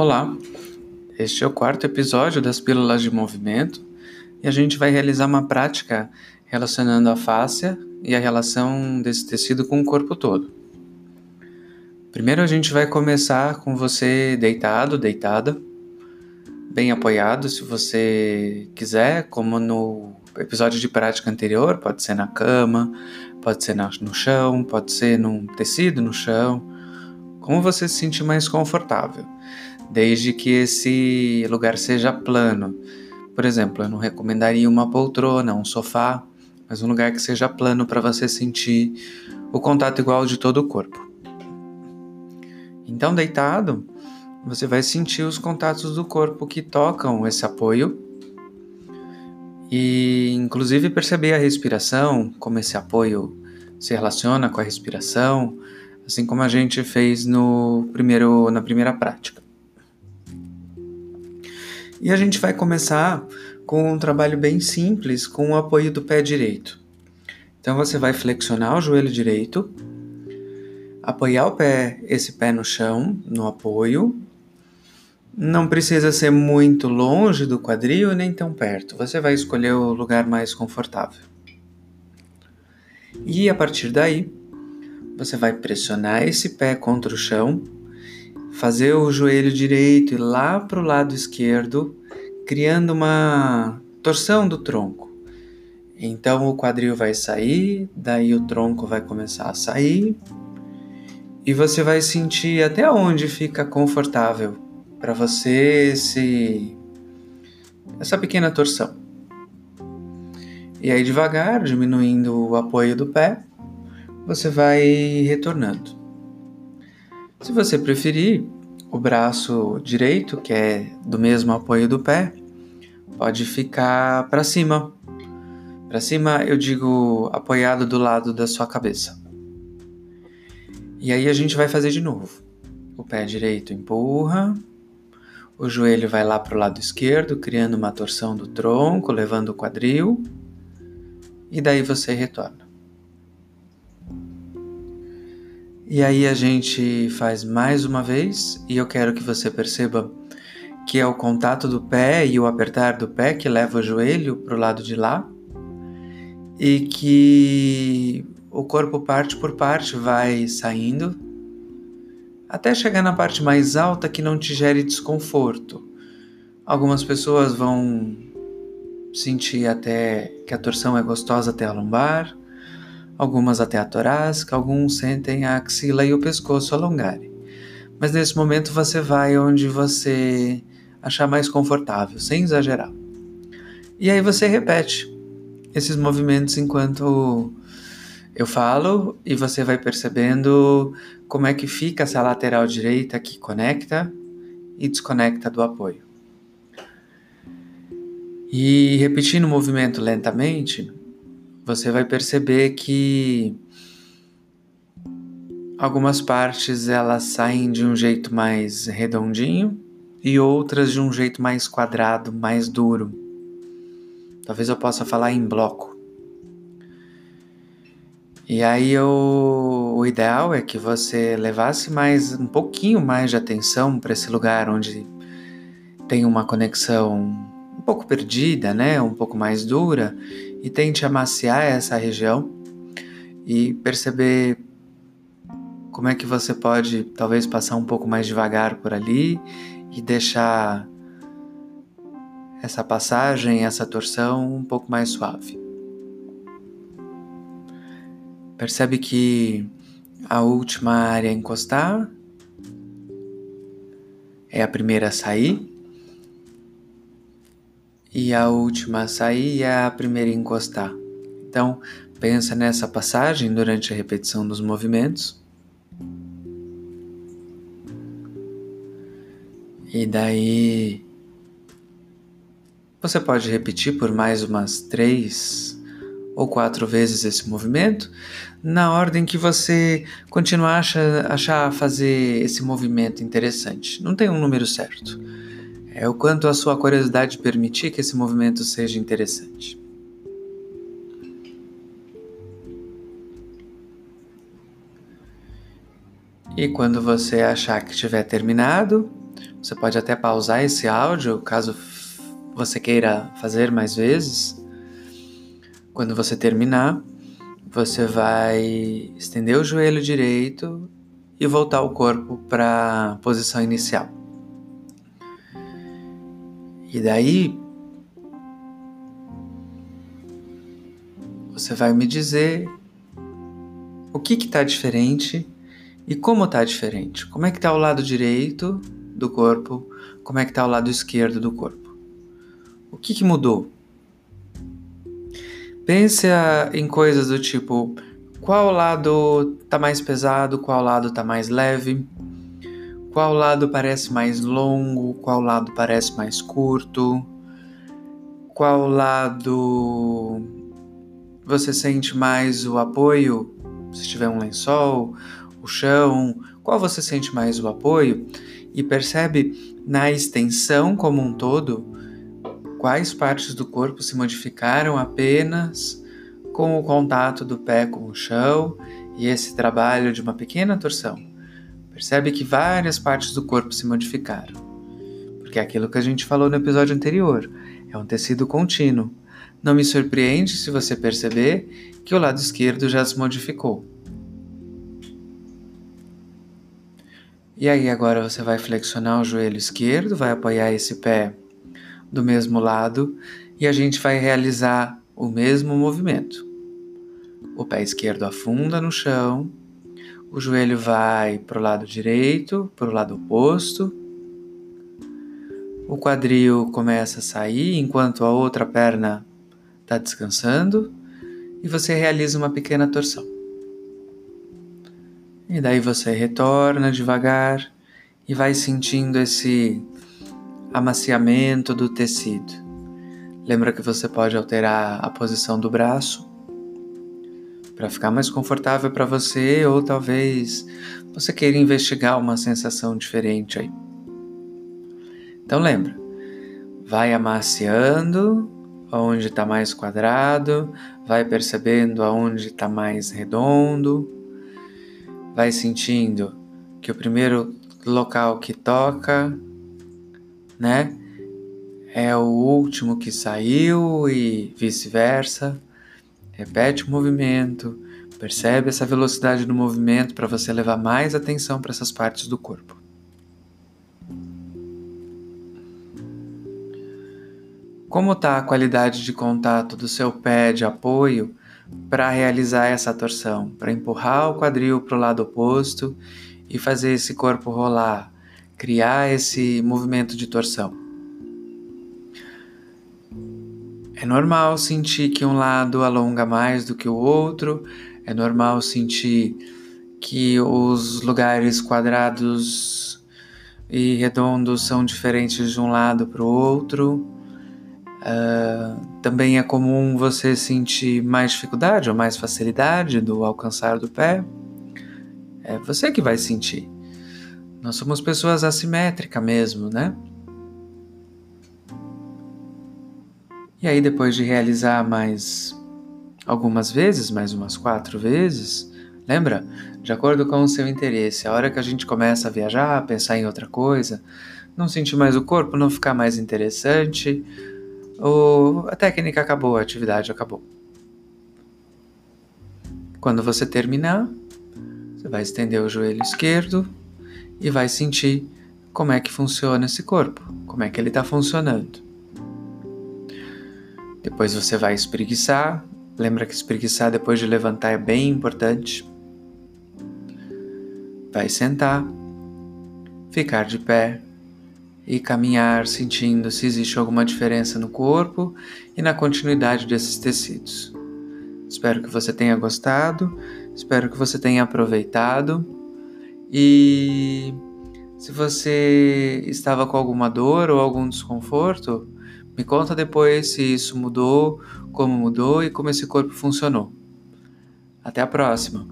Olá, este é o quarto episódio das Pílulas de Movimento e a gente vai realizar uma prática relacionando a fáscia e a relação desse tecido com o corpo todo. Primeiro a gente vai começar com você deitado, deitada, bem apoiado, se você quiser, como no episódio de prática anterior, pode ser na cama, pode ser no chão, pode ser num tecido no chão, como você se sentir mais confortável desde que esse lugar seja plano. Por exemplo, eu não recomendaria uma poltrona, um sofá, mas um lugar que seja plano para você sentir o contato igual de todo o corpo. Então, deitado, você vai sentir os contatos do corpo que tocam esse apoio e, inclusive, perceber a respiração, como esse apoio se relaciona com a respiração, assim como a gente fez no primeiro, na primeira prática. E a gente vai começar com um trabalho bem simples com o apoio do pé direito. Então você vai flexionar o joelho direito, apoiar o pé, esse pé no chão, no apoio. Não precisa ser muito longe do quadril nem tão perto. Você vai escolher o lugar mais confortável. E a partir daí, você vai pressionar esse pé contra o chão fazer o joelho direito ir lá para o lado esquerdo, criando uma torção do tronco. Então o quadril vai sair, daí o tronco vai começar a sair e você vai sentir até onde fica confortável para você esse essa pequena torção. E aí devagar, diminuindo o apoio do pé, você vai retornando. Se você preferir, o braço direito, que é do mesmo apoio do pé, pode ficar para cima. Para cima, eu digo apoiado do lado da sua cabeça. E aí a gente vai fazer de novo. O pé direito empurra, o joelho vai lá para o lado esquerdo, criando uma torção do tronco, levando o quadril, e daí você retorna. E aí a gente faz mais uma vez e eu quero que você perceba que é o contato do pé e o apertar do pé que leva o joelho para o lado de lá e que o corpo parte por parte vai saindo até chegar na parte mais alta que não te gere desconforto. Algumas pessoas vão sentir até que a torção é gostosa até a lombar, algumas até a torácica, alguns sentem a axila e o pescoço alongarem. Mas nesse momento você vai onde você achar mais confortável, sem exagerar. E aí você repete esses movimentos enquanto eu falo e você vai percebendo como é que fica essa lateral direita que conecta e desconecta do apoio. E repetindo o movimento lentamente, você vai perceber que algumas partes elas saem de um jeito mais redondinho e outras de um jeito mais quadrado, mais duro. Talvez eu possa falar em bloco. E aí eu, o ideal é que você levasse mais um pouquinho mais de atenção para esse lugar onde tem uma conexão um pouco perdida, né, um pouco mais dura e tente amaciar essa região e perceber como é que você pode talvez passar um pouco mais devagar por ali e deixar essa passagem, essa torção um pouco mais suave. Percebe que a última área a encostar é a primeira a sair e a última a sair e a primeira a encostar. Então, pensa nessa passagem durante a repetição dos movimentos. E daí você pode repetir por mais umas três ou quatro vezes esse movimento, na ordem que você continuar achar, achar fazer esse movimento interessante. Não tem um número certo. É o quanto a sua curiosidade permitir que esse movimento seja interessante. E quando você achar que tiver terminado, Você pode até pausar esse áudio caso você queira fazer mais vezes. Quando você terminar, você vai estender o joelho direito e voltar o corpo para a posição inicial. E daí você vai me dizer o que está diferente e como está diferente. Como é que está o lado direito do corpo? Como é que está o lado esquerdo do corpo? O que, que mudou? Pense em coisas do tipo qual lado está mais pesado, qual lado está mais leve, qual lado parece mais longo, qual lado parece mais curto, qual lado você sente mais o apoio, se tiver um lençol, o chão, qual você sente mais o apoio? E percebe na extensão como um todo quais partes do corpo se modificaram apenas com o contato do pé com o chão e esse trabalho de uma pequena torção. Percebe que várias partes do corpo se modificaram. Porque é aquilo que a gente falou no episódio anterior, é um tecido contínuo. Não me surpreende se você perceber que o lado esquerdo já se modificou. E aí agora você vai flexionar o joelho esquerdo, vai apoiar esse pé do mesmo lado e a gente vai realizar o mesmo movimento. O pé esquerdo afunda no chão, o joelho vai para o lado direito, para o lado oposto. O quadril começa a sair enquanto a outra perna está descansando e você realiza uma pequena torção. E daí você retorna devagar e vai sentindo esse amaciamento do tecido. Lembra que você pode alterar a posição do braço para ficar mais confortável para você ou talvez você queira investigar uma sensação diferente aí. Então lembra, vai amaciando aonde está mais quadrado, vai percebendo aonde está mais redondo vai sentindo que o primeiro local que toca, né, é o último que saiu e vice-versa. Repete o movimento, percebe essa velocidade do movimento para você levar mais atenção para essas partes do corpo. Como está a qualidade de contato do seu pé de apoio para realizar essa torção, para empurrar o quadril para o lado oposto e fazer esse corpo rolar, criar esse movimento de torção. É normal sentir que um lado alonga mais do que o outro, é normal sentir que os lugares quadrados e redondos são diferentes de um lado para o outro. Uh, também é comum você sentir mais dificuldade ou mais facilidade do alcançar do pé. É você que vai sentir. Nós somos pessoas assimétricas mesmo, né? E aí, depois de realizar mais algumas vezes, mais umas quatro vezes, lembra? De acordo com o seu interesse, a hora que a gente começa a viajar, pensar em outra coisa, não sentir mais o corpo, não ficar mais interessante, o, a técnica acabou, a atividade acabou. Quando você terminar, você vai estender o joelho esquerdo e vai sentir como é que funciona esse corpo, como é que ele está funcionando. Depois você vai espreguiçar. Lembra que espreguiçar depois de levantar é bem importante. Vai sentar, ficar de pé e caminhar sentindo se existe alguma diferença no corpo e na continuidade desses tecidos. Espero que você tenha gostado, espero que você tenha aproveitado e se você estava com alguma dor ou algum desconforto, me conta depois se isso mudou, como mudou e como esse corpo funcionou. Até a próxima!